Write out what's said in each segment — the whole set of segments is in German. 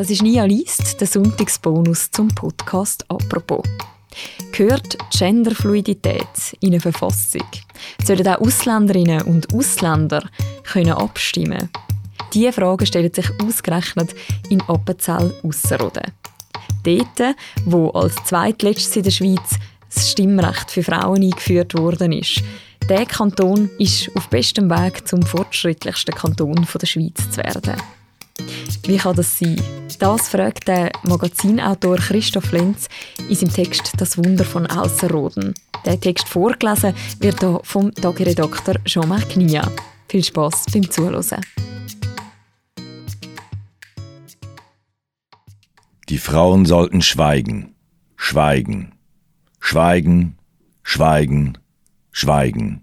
Das ist Nia Liest, der Sonntagsbonus zum Podcast «Apropos». Gehört Genderfluidität in eine Verfassung? Sollen auch Ausländerinnen und Ausländer können abstimmen Diese Frage stellt sich ausgerechnet in Appenzell-Ausserrhoden. Dort, wo als zweitletztes in der Schweiz das Stimmrecht für Frauen eingeführt worden ist, der Kanton ist auf bestem Weg zum fortschrittlichsten Kanton der Schweiz zu werden. Wie kann das sein? Das fragt der Magazinautor Christoph Lenz in seinem Text Das Wunder von Ausserrhoden. Der Text vorgelesen wird hier vom Tagiredakteur Jean-Marc Nia. Viel Spass beim Zuhören. Die Frauen sollten schweigen, schweigen, schweigen, schweigen, schweigen.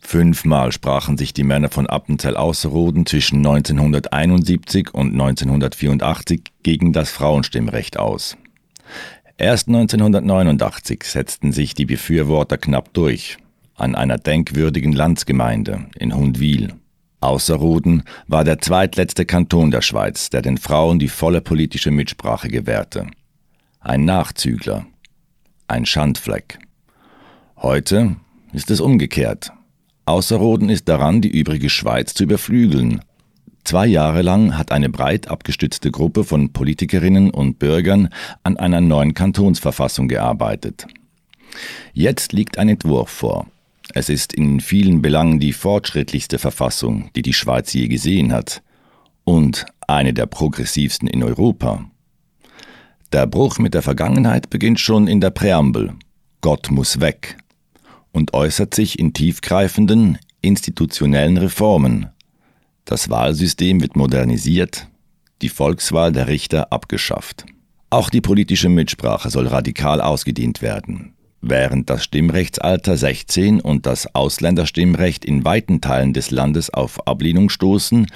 Fünfmal sprachen sich die Männer von Appenzell Ausserrhoden zwischen 1971 und 1984 gegen das Frauenstimmrecht aus. Erst 1989 setzten sich die Befürworter knapp durch, an einer denkwürdigen Landsgemeinde in Hundwil. Ausserrhoden war der zweitletzte Kanton der Schweiz, der den Frauen die volle politische Mitsprache gewährte. Ein Nachzügler, ein Schandfleck. Heute ist es umgekehrt. Außerroden ist daran, die übrige Schweiz zu überflügeln. Zwei Jahre lang hat eine breit abgestützte Gruppe von Politikerinnen und Bürgern an einer neuen Kantonsverfassung gearbeitet. Jetzt liegt ein Entwurf vor. Es ist in vielen Belangen die fortschrittlichste Verfassung, die die Schweiz je gesehen hat, und eine der progressivsten in Europa. Der Bruch mit der Vergangenheit beginnt schon in der Präambel. Gott muss weg und äußert sich in tiefgreifenden institutionellen Reformen. Das Wahlsystem wird modernisiert, die Volkswahl der Richter abgeschafft. Auch die politische Mitsprache soll radikal ausgedehnt werden. Während das Stimmrechtsalter 16 und das Ausländerstimmrecht in weiten Teilen des Landes auf Ablehnung stoßen,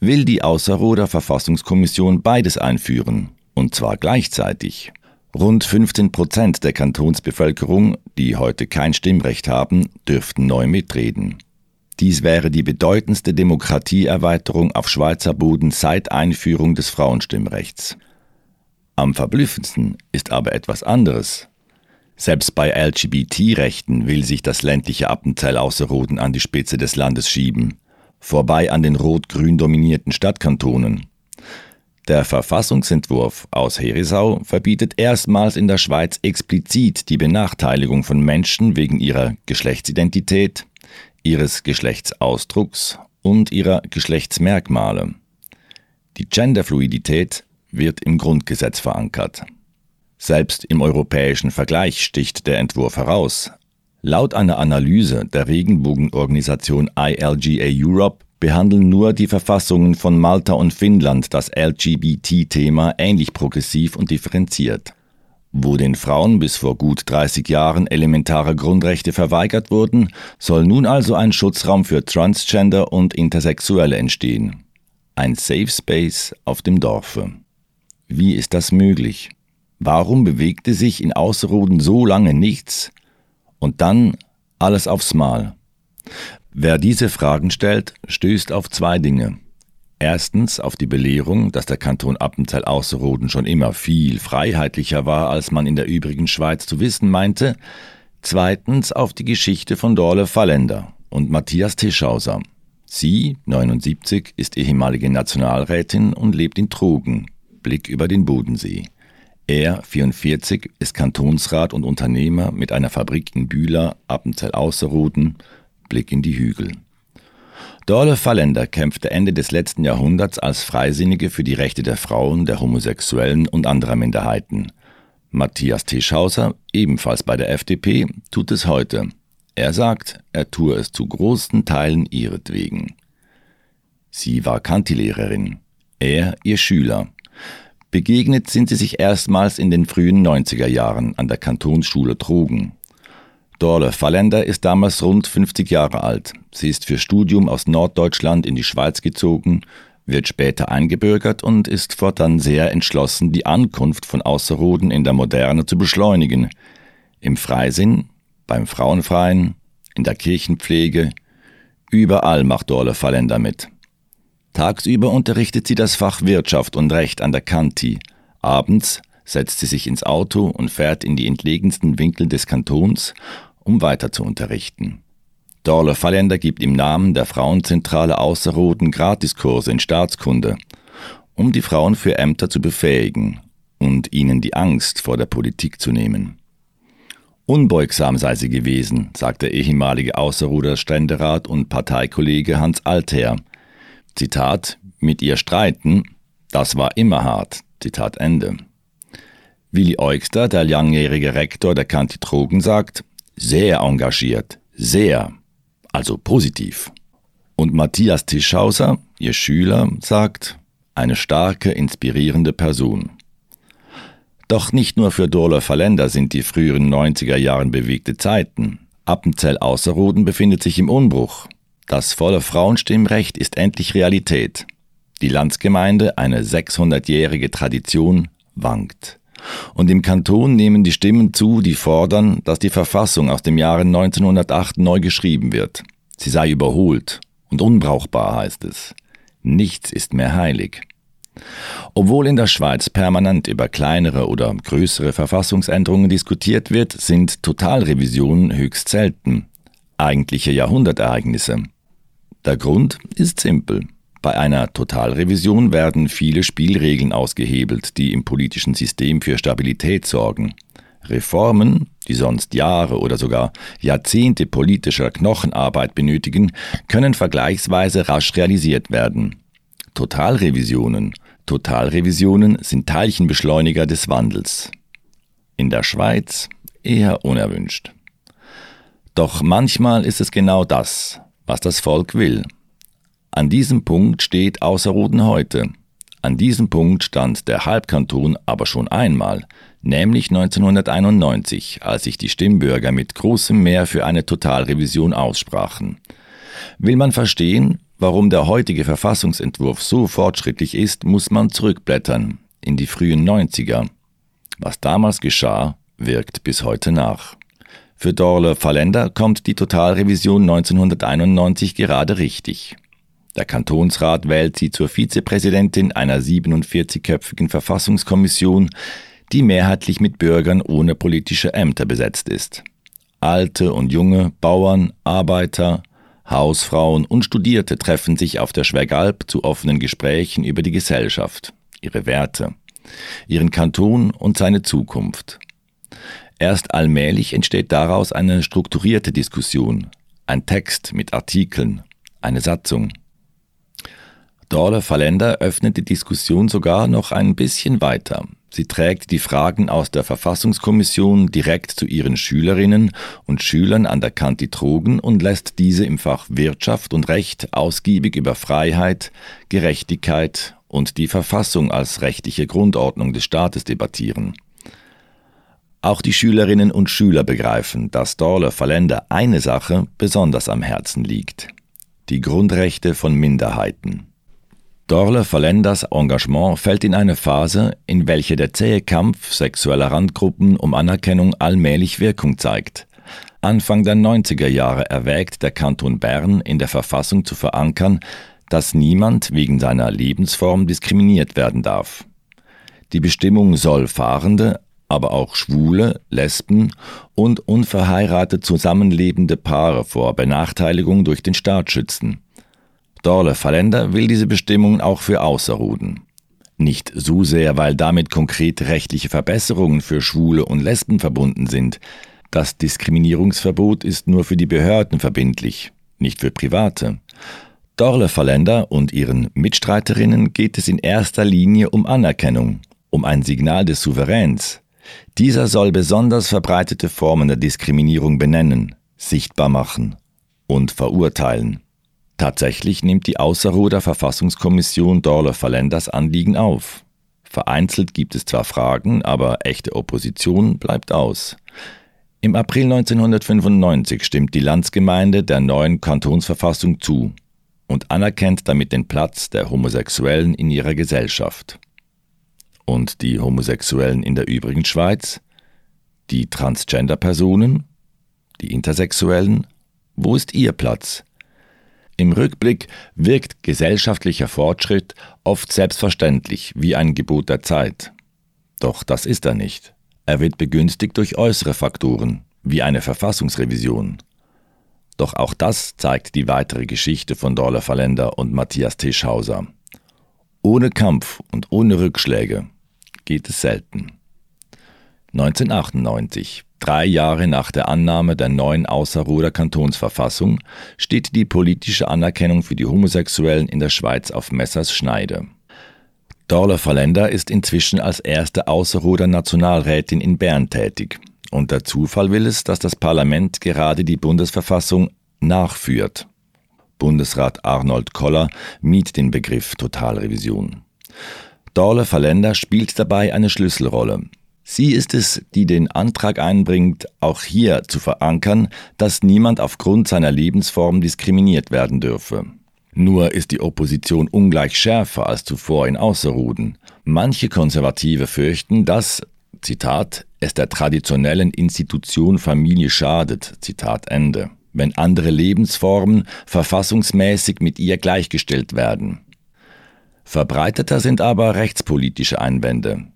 will die Außerroder Verfassungskommission beides einführen, und zwar gleichzeitig. Rund 15 Prozent der Kantonsbevölkerung, die heute kein Stimmrecht haben, dürften neu mitreden. Dies wäre die bedeutendste Demokratieerweiterung auf Schweizer Boden seit Einführung des Frauenstimmrechts. Am verblüffendsten ist aber etwas anderes. Selbst bei LGBT-Rechten will sich das ländliche Appenzell Außerrhoden an die Spitze des Landes schieben, vorbei an den rot-grün dominierten Stadtkantonen. Der Verfassungsentwurf aus Herisau verbietet erstmals in der Schweiz explizit die Benachteiligung von Menschen wegen ihrer Geschlechtsidentität, ihres Geschlechtsausdrucks und ihrer Geschlechtsmerkmale. Die Genderfluidität wird im Grundgesetz verankert. Selbst im europäischen Vergleich sticht der Entwurf heraus. Laut einer Analyse der Regenbogenorganisation ILGA Europe behandeln nur die Verfassungen von Malta und Finnland das LGBT-Thema ähnlich progressiv und differenziert. Wo den Frauen bis vor gut 30 Jahren elementare Grundrechte verweigert wurden, soll nun also ein Schutzraum für Transgender und Intersexuelle entstehen. Ein Safe Space auf dem Dorfe. Wie ist das möglich? Warum bewegte sich in Außerroden so lange nichts und dann alles aufs Mal? Wer diese Fragen stellt, stößt auf zwei Dinge. Erstens auf die Belehrung, dass der Kanton Appenzell Ausserrhoden schon immer viel freiheitlicher war, als man in der übrigen Schweiz zu wissen meinte. Zweitens auf die Geschichte von Dorle Fallender und Matthias Tischhauser. Sie, 79, ist ehemalige Nationalrätin und lebt in Trogen, Blick über den Bodensee. Er, 44, ist Kantonsrat und Unternehmer mit einer Fabrik in Bühler, Appenzell Ausserrhoden, Blick in die Hügel. Dorle Fallender kämpfte Ende des letzten Jahrhunderts als Freisinnige für die Rechte der Frauen, der Homosexuellen und anderer Minderheiten. Matthias Tischhauser, ebenfalls bei der FDP, tut es heute. Er sagt, er tue es zu großen Teilen ihretwegen. Sie war Kantilehrerin, er ihr Schüler. Begegnet sind sie sich erstmals in den frühen 90er Jahren an der Kantonsschule Trogen. Dorle Fallender ist damals rund 50 Jahre alt. Sie ist für Studium aus Norddeutschland in die Schweiz gezogen, wird später eingebürgert und ist fortan sehr entschlossen, die Ankunft von Außerroden in der Moderne zu beschleunigen. Im Freisinn, beim Frauenfreien, in der Kirchenpflege, überall macht Dorle Fallender mit. Tagsüber unterrichtet sie das Fach Wirtschaft und Recht an der Kanti. Abends setzt sie sich ins Auto und fährt in die entlegensten Winkel des Kantons, um weiter zu unterrichten. Dorle Fallender gibt im Namen der Frauenzentrale Außerroden Gratiskurse in Staatskunde, um die Frauen für Ämter zu befähigen und ihnen die Angst vor der Politik zu nehmen. Unbeugsam sei sie gewesen, sagt der ehemalige Außerruder Ständerat und Parteikollege Hans Alther. Zitat, mit ihr streiten, das war immer hart. Zitat Ende. Willi Eugster, der langjährige Rektor der Kantitrogen, sagt, sehr engagiert, sehr, also positiv. Und Matthias Tischhauser, ihr Schüler, sagt, eine starke, inspirierende Person. Doch nicht nur für Dorler Verländer sind die früheren 90er Jahren bewegte Zeiten. Appenzell Außerroden befindet sich im Umbruch. Das volle Frauenstimmrecht ist endlich Realität. Die Landsgemeinde, eine 600-jährige Tradition, wankt. Und im Kanton nehmen die Stimmen zu, die fordern, dass die Verfassung aus dem Jahre 1908 neu geschrieben wird. Sie sei überholt und unbrauchbar, heißt es. Nichts ist mehr heilig. Obwohl in der Schweiz permanent über kleinere oder größere Verfassungsänderungen diskutiert wird, sind Totalrevisionen höchst selten, eigentliche Jahrhundertereignisse. Der Grund ist simpel. Bei einer Totalrevision werden viele Spielregeln ausgehebelt, die im politischen System für Stabilität sorgen. Reformen, die sonst Jahre oder sogar Jahrzehnte politischer Knochenarbeit benötigen, können vergleichsweise rasch realisiert werden. Totalrevisionen. Totalrevisionen sind Teilchenbeschleuniger des Wandels. In der Schweiz eher unerwünscht. Doch manchmal ist es genau das, was das Volk will. An diesem Punkt steht Außerrhoden heute. An diesem Punkt stand der Halbkanton aber schon einmal, nämlich 1991, als sich die Stimmbürger mit großem Mehr für eine Totalrevision aussprachen. Will man verstehen, warum der heutige Verfassungsentwurf so fortschrittlich ist, muss man zurückblättern in die frühen 90er. Was damals geschah, wirkt bis heute nach. Für Dorle Fallender kommt die Totalrevision 1991 gerade richtig. Der Kantonsrat wählt sie zur Vizepräsidentin einer 47-köpfigen Verfassungskommission, die mehrheitlich mit Bürgern ohne politische Ämter besetzt ist. Alte und junge, Bauern, Arbeiter, Hausfrauen und Studierte treffen sich auf der Schwergalp zu offenen Gesprächen über die Gesellschaft, ihre Werte, ihren Kanton und seine Zukunft. Erst allmählich entsteht daraus eine strukturierte Diskussion, ein Text mit Artikeln, eine Satzung. Dorle Fallender öffnet die Diskussion sogar noch ein bisschen weiter. Sie trägt die Fragen aus der Verfassungskommission direkt zu ihren Schülerinnen und Schülern an der Kantitrogen und lässt diese im Fach Wirtschaft und Recht ausgiebig über Freiheit, Gerechtigkeit und die Verfassung als rechtliche Grundordnung des Staates debattieren. Auch die Schülerinnen und Schüler begreifen, dass Dorle Fallender eine Sache besonders am Herzen liegt. Die Grundrechte von Minderheiten. Dorle Fallenders Engagement fällt in eine Phase, in welche der zähe Kampf sexueller Randgruppen um Anerkennung allmählich Wirkung zeigt. Anfang der 90er Jahre erwägt der Kanton Bern in der Verfassung zu verankern, dass niemand wegen seiner Lebensform diskriminiert werden darf. Die Bestimmung soll Fahrende, aber auch Schwule, Lesben und unverheiratet zusammenlebende Paare vor Benachteiligung durch den Staat schützen. Dorle Fallender will diese Bestimmungen auch für Außerruden. Nicht so sehr, weil damit konkret rechtliche Verbesserungen für Schwule und Lesben verbunden sind. Das Diskriminierungsverbot ist nur für die Behörden verbindlich, nicht für Private. Dorle Fallender und ihren Mitstreiterinnen geht es in erster Linie um Anerkennung, um ein Signal des Souveräns. Dieser soll besonders verbreitete Formen der Diskriminierung benennen, sichtbar machen und verurteilen. Tatsächlich nimmt die Außerruder Verfassungskommission Dorle Fallenders Anliegen auf. Vereinzelt gibt es zwar Fragen, aber echte Opposition bleibt aus. Im April 1995 stimmt die Landsgemeinde der neuen Kantonsverfassung zu und anerkennt damit den Platz der Homosexuellen in ihrer Gesellschaft. Und die Homosexuellen in der übrigen Schweiz? Die Transgender-Personen? Die Intersexuellen? Wo ist ihr Platz? Im Rückblick wirkt gesellschaftlicher Fortschritt oft selbstverständlich wie ein Gebot der Zeit. Doch das ist er nicht. Er wird begünstigt durch äußere Faktoren, wie eine Verfassungsrevision. Doch auch das zeigt die weitere Geschichte von Dorle Verländer und Matthias Tischhauser. Ohne Kampf und ohne Rückschläge geht es selten. 1998 Drei Jahre nach der Annahme der neuen Außerruder Kantonsverfassung steht die politische Anerkennung für die Homosexuellen in der Schweiz auf Messers Schneide. Dorla Verländer ist inzwischen als erste Außerruder Nationalrätin in Bern tätig. Und der Zufall will es, dass das Parlament gerade die Bundesverfassung nachführt. Bundesrat Arnold Koller mied den Begriff Totalrevision. Dorle Verländer spielt dabei eine Schlüsselrolle. Sie ist es, die den Antrag einbringt, auch hier zu verankern, dass niemand aufgrund seiner Lebensform diskriminiert werden dürfe. Nur ist die Opposition ungleich schärfer als zuvor in Außerruden. Manche Konservative fürchten, dass, Zitat, es der traditionellen Institution Familie schadet, Zitat Ende, wenn andere Lebensformen verfassungsmäßig mit ihr gleichgestellt werden. Verbreiteter sind aber rechtspolitische Einwände.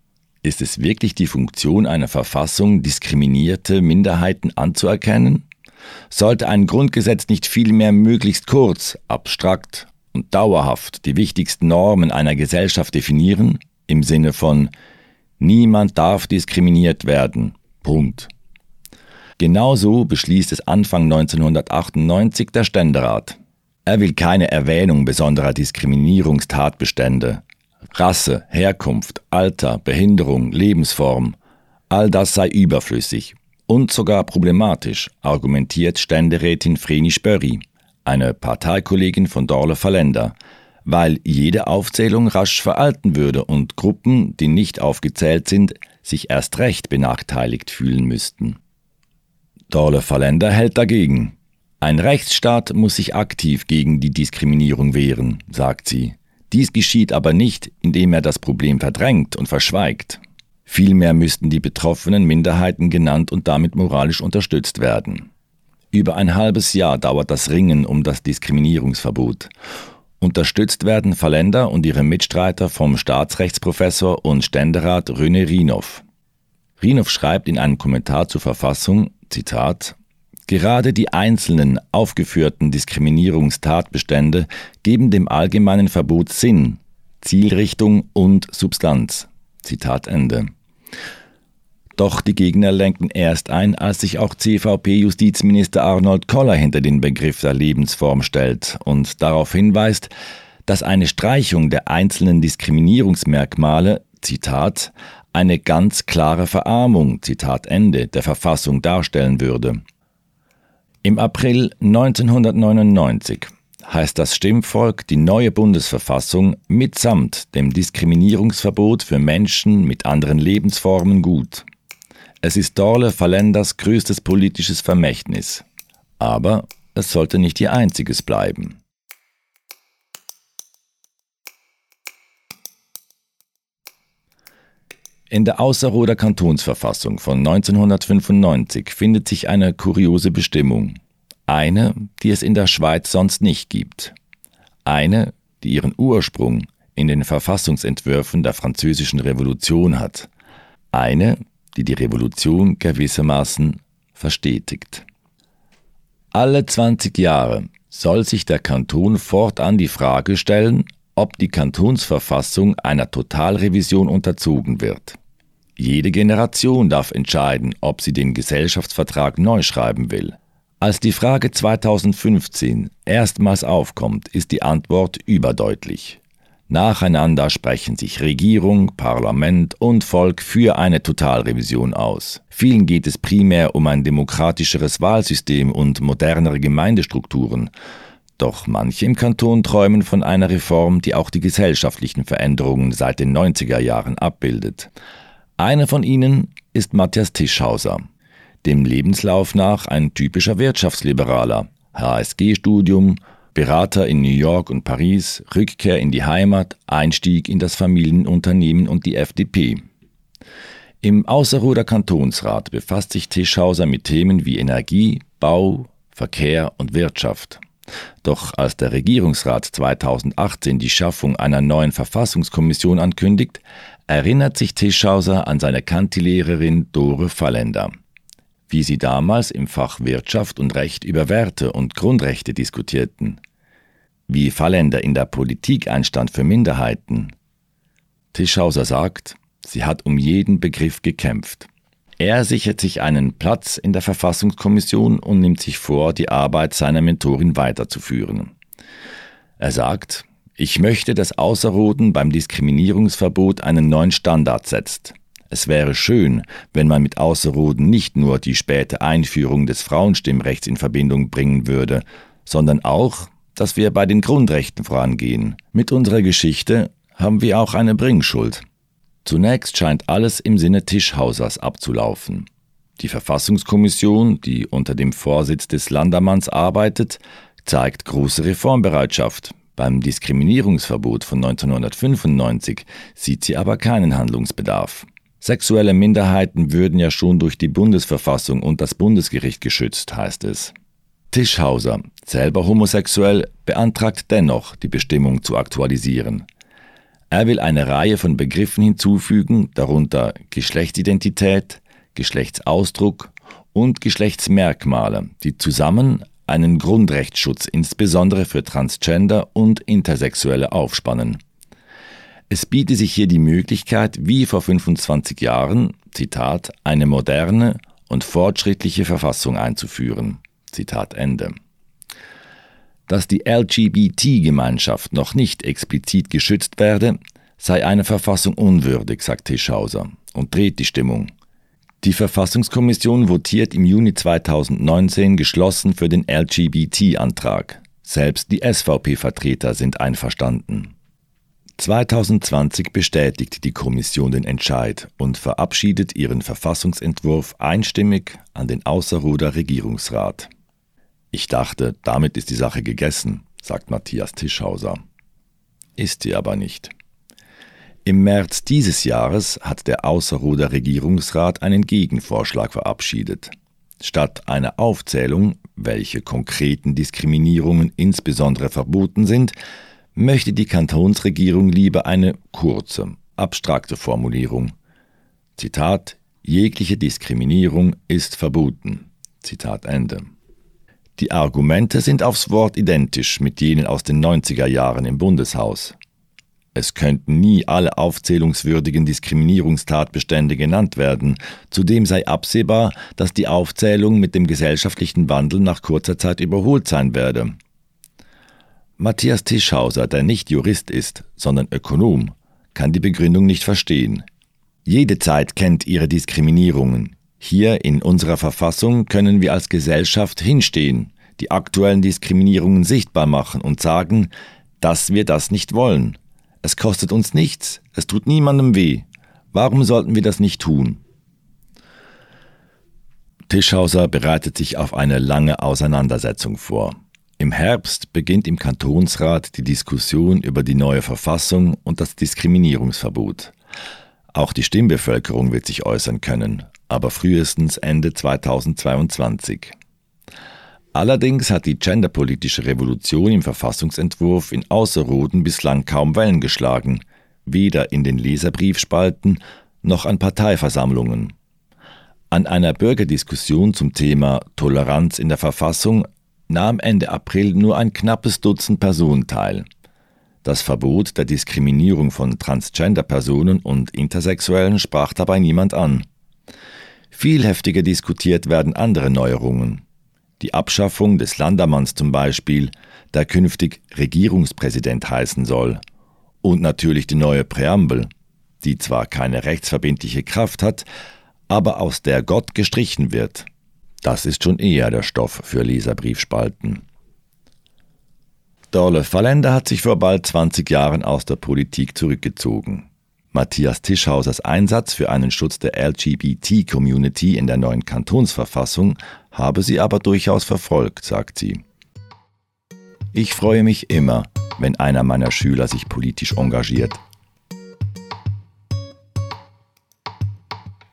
Ist es wirklich die Funktion einer Verfassung, diskriminierte Minderheiten anzuerkennen? Sollte ein Grundgesetz nicht vielmehr möglichst kurz, abstrakt und dauerhaft die wichtigsten Normen einer Gesellschaft definieren, im Sinne von Niemand darf diskriminiert werden. Punkt. Genauso beschließt es Anfang 1998 der Ständerat. Er will keine Erwähnung besonderer Diskriminierungstatbestände, Rasse, Herkunft, Alter, Behinderung, Lebensform, all das sei überflüssig und sogar problematisch, argumentiert Ständerätin Vreni Spörri, eine Parteikollegin von Dorle Verländer, weil jede Aufzählung rasch veralten würde und Gruppen, die nicht aufgezählt sind, sich erst recht benachteiligt fühlen müssten. Dorle Verländer hält dagegen. Ein Rechtsstaat muss sich aktiv gegen die Diskriminierung wehren, sagt sie. Dies geschieht aber nicht, indem er das Problem verdrängt und verschweigt. Vielmehr müssten die betroffenen Minderheiten genannt und damit moralisch unterstützt werden. Über ein halbes Jahr dauert das Ringen um das Diskriminierungsverbot. Unterstützt werden Verländer und ihre Mitstreiter vom Staatsrechtsprofessor und Ständerat René Rinow. Rinow schreibt in einem Kommentar zur Verfassung, Zitat, Gerade die einzelnen aufgeführten Diskriminierungstatbestände geben dem allgemeinen Verbot Sinn, Zielrichtung und Substanz. Zitat Ende. Doch die Gegner lenken erst ein, als sich auch CVP-Justizminister Arnold Koller hinter den Begriff der Lebensform stellt und darauf hinweist, dass eine Streichung der einzelnen Diskriminierungsmerkmale, Zitat, eine ganz klare Verarmung, Zitat Ende, der Verfassung darstellen würde. Im April 1999 heißt das Stimmvolk die neue Bundesverfassung mitsamt dem Diskriminierungsverbot für Menschen mit anderen Lebensformen gut. Es ist Dorle Verländers größtes politisches Vermächtnis. Aber es sollte nicht ihr einziges bleiben. In der Außerroder Kantonsverfassung von 1995 findet sich eine kuriose Bestimmung. Eine, die es in der Schweiz sonst nicht gibt. Eine, die ihren Ursprung in den Verfassungsentwürfen der Französischen Revolution hat. Eine, die die Revolution gewissermaßen verstetigt. Alle 20 Jahre soll sich der Kanton fortan die Frage stellen, ob die Kantonsverfassung einer Totalrevision unterzogen wird. Jede Generation darf entscheiden, ob sie den Gesellschaftsvertrag neu schreiben will. Als die Frage 2015 erstmals aufkommt, ist die Antwort überdeutlich. Nacheinander sprechen sich Regierung, Parlament und Volk für eine Totalrevision aus. Vielen geht es primär um ein demokratischeres Wahlsystem und modernere Gemeindestrukturen. Doch manche im Kanton träumen von einer Reform, die auch die gesellschaftlichen Veränderungen seit den 90er Jahren abbildet. Einer von ihnen ist Matthias Tischhauser, dem Lebenslauf nach ein typischer Wirtschaftsliberaler, HSG-Studium, Berater in New York und Paris, Rückkehr in die Heimat, Einstieg in das Familienunternehmen und die FDP. Im Außerruder Kantonsrat befasst sich Tischhauser mit Themen wie Energie, Bau, Verkehr und Wirtschaft. Doch als der Regierungsrat 2018 die Schaffung einer neuen Verfassungskommission ankündigt, erinnert sich Tischhauser an seine Kantilehrerin Dore Fallender. Wie sie damals im Fach Wirtschaft und Recht über Werte und Grundrechte diskutierten. Wie Fallender in der Politik einstand für Minderheiten. Tischhauser sagt, sie hat um jeden Begriff gekämpft. Er sichert sich einen Platz in der Verfassungskommission und nimmt sich vor, die Arbeit seiner Mentorin weiterzuführen. Er sagt, ich möchte, dass Außerroden beim Diskriminierungsverbot einen neuen Standard setzt. Es wäre schön, wenn man mit Außerroden nicht nur die späte Einführung des Frauenstimmrechts in Verbindung bringen würde, sondern auch, dass wir bei den Grundrechten vorangehen. Mit unserer Geschichte haben wir auch eine Bringschuld. Zunächst scheint alles im Sinne Tischhausers abzulaufen. Die Verfassungskommission, die unter dem Vorsitz des Landermanns arbeitet, zeigt große Reformbereitschaft. Beim Diskriminierungsverbot von 1995 sieht sie aber keinen Handlungsbedarf. Sexuelle Minderheiten würden ja schon durch die Bundesverfassung und das Bundesgericht geschützt, heißt es. Tischhauser, selber homosexuell, beantragt dennoch, die Bestimmung zu aktualisieren. Er will eine Reihe von Begriffen hinzufügen, darunter Geschlechtsidentität, Geschlechtsausdruck und Geschlechtsmerkmale, die zusammen einen Grundrechtsschutz insbesondere für Transgender und Intersexuelle aufspannen. Es biete sich hier die Möglichkeit, wie vor 25 Jahren, Zitat, eine moderne und fortschrittliche Verfassung einzuführen. Zitat Ende dass die LGBT-Gemeinschaft noch nicht explizit geschützt werde, sei eine Verfassung unwürdig, sagt Tischhauser und dreht die Stimmung. Die Verfassungskommission votiert im Juni 2019 geschlossen für den LGBT-Antrag. Selbst die SVP-Vertreter sind einverstanden. 2020 bestätigt die Kommission den Entscheid und verabschiedet ihren Verfassungsentwurf einstimmig an den Außerruder Regierungsrat. Ich dachte, damit ist die Sache gegessen, sagt Matthias Tischhauser. Ist sie aber nicht. Im März dieses Jahres hat der Außerruder Regierungsrat einen Gegenvorschlag verabschiedet. Statt einer Aufzählung, welche konkreten Diskriminierungen insbesondere verboten sind, möchte die Kantonsregierung lieber eine kurze, abstrakte Formulierung. Zitat Jegliche Diskriminierung ist verboten. Zitat Ende. Die Argumente sind aufs Wort identisch mit jenen aus den 90er Jahren im Bundeshaus. Es könnten nie alle aufzählungswürdigen Diskriminierungstatbestände genannt werden, zudem sei absehbar, dass die Aufzählung mit dem gesellschaftlichen Wandel nach kurzer Zeit überholt sein werde. Matthias Tischhauser, der nicht Jurist ist, sondern Ökonom, kann die Begründung nicht verstehen. Jede Zeit kennt ihre Diskriminierungen, hier in unserer Verfassung können wir als Gesellschaft hinstehen, die aktuellen Diskriminierungen sichtbar machen und sagen, dass wir das nicht wollen. Es kostet uns nichts, es tut niemandem weh. Warum sollten wir das nicht tun? Tischhauser bereitet sich auf eine lange Auseinandersetzung vor. Im Herbst beginnt im Kantonsrat die Diskussion über die neue Verfassung und das Diskriminierungsverbot. Auch die Stimmbevölkerung wird sich äußern können, aber frühestens Ende 2022. Allerdings hat die genderpolitische Revolution im Verfassungsentwurf in Außerroden bislang kaum Wellen geschlagen, weder in den Leserbriefspalten noch an Parteiversammlungen. An einer Bürgerdiskussion zum Thema Toleranz in der Verfassung nahm Ende April nur ein knappes Dutzend Personen teil. Das Verbot der Diskriminierung von Transgender-Personen und Intersexuellen sprach dabei niemand an. Viel heftiger diskutiert werden andere Neuerungen. Die Abschaffung des Landermanns zum Beispiel, der künftig Regierungspräsident heißen soll. Und natürlich die neue Präambel, die zwar keine rechtsverbindliche Kraft hat, aber aus der Gott gestrichen wird. Das ist schon eher der Stoff für Leserbriefspalten. Dorle Fallender hat sich vor bald 20 Jahren aus der Politik zurückgezogen. Matthias Tischhausers Einsatz für einen Schutz der LGBT-Community in der neuen Kantonsverfassung habe sie aber durchaus verfolgt, sagt sie. Ich freue mich immer, wenn einer meiner Schüler sich politisch engagiert.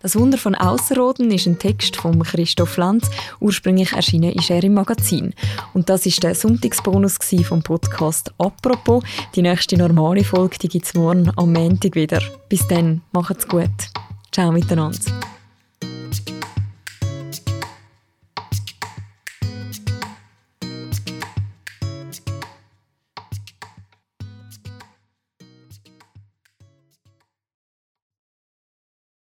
Das Wunder von Ausserrhoden ist ein Text von Christoph Lanz, ursprünglich erschienen ist er im Magazin. Und das ist der Sonntagsbonus vom Podcast «Apropos». Die nächste normale Folge gibt es morgen am Montag wieder. Bis dann, macht's gut. Ciao miteinander.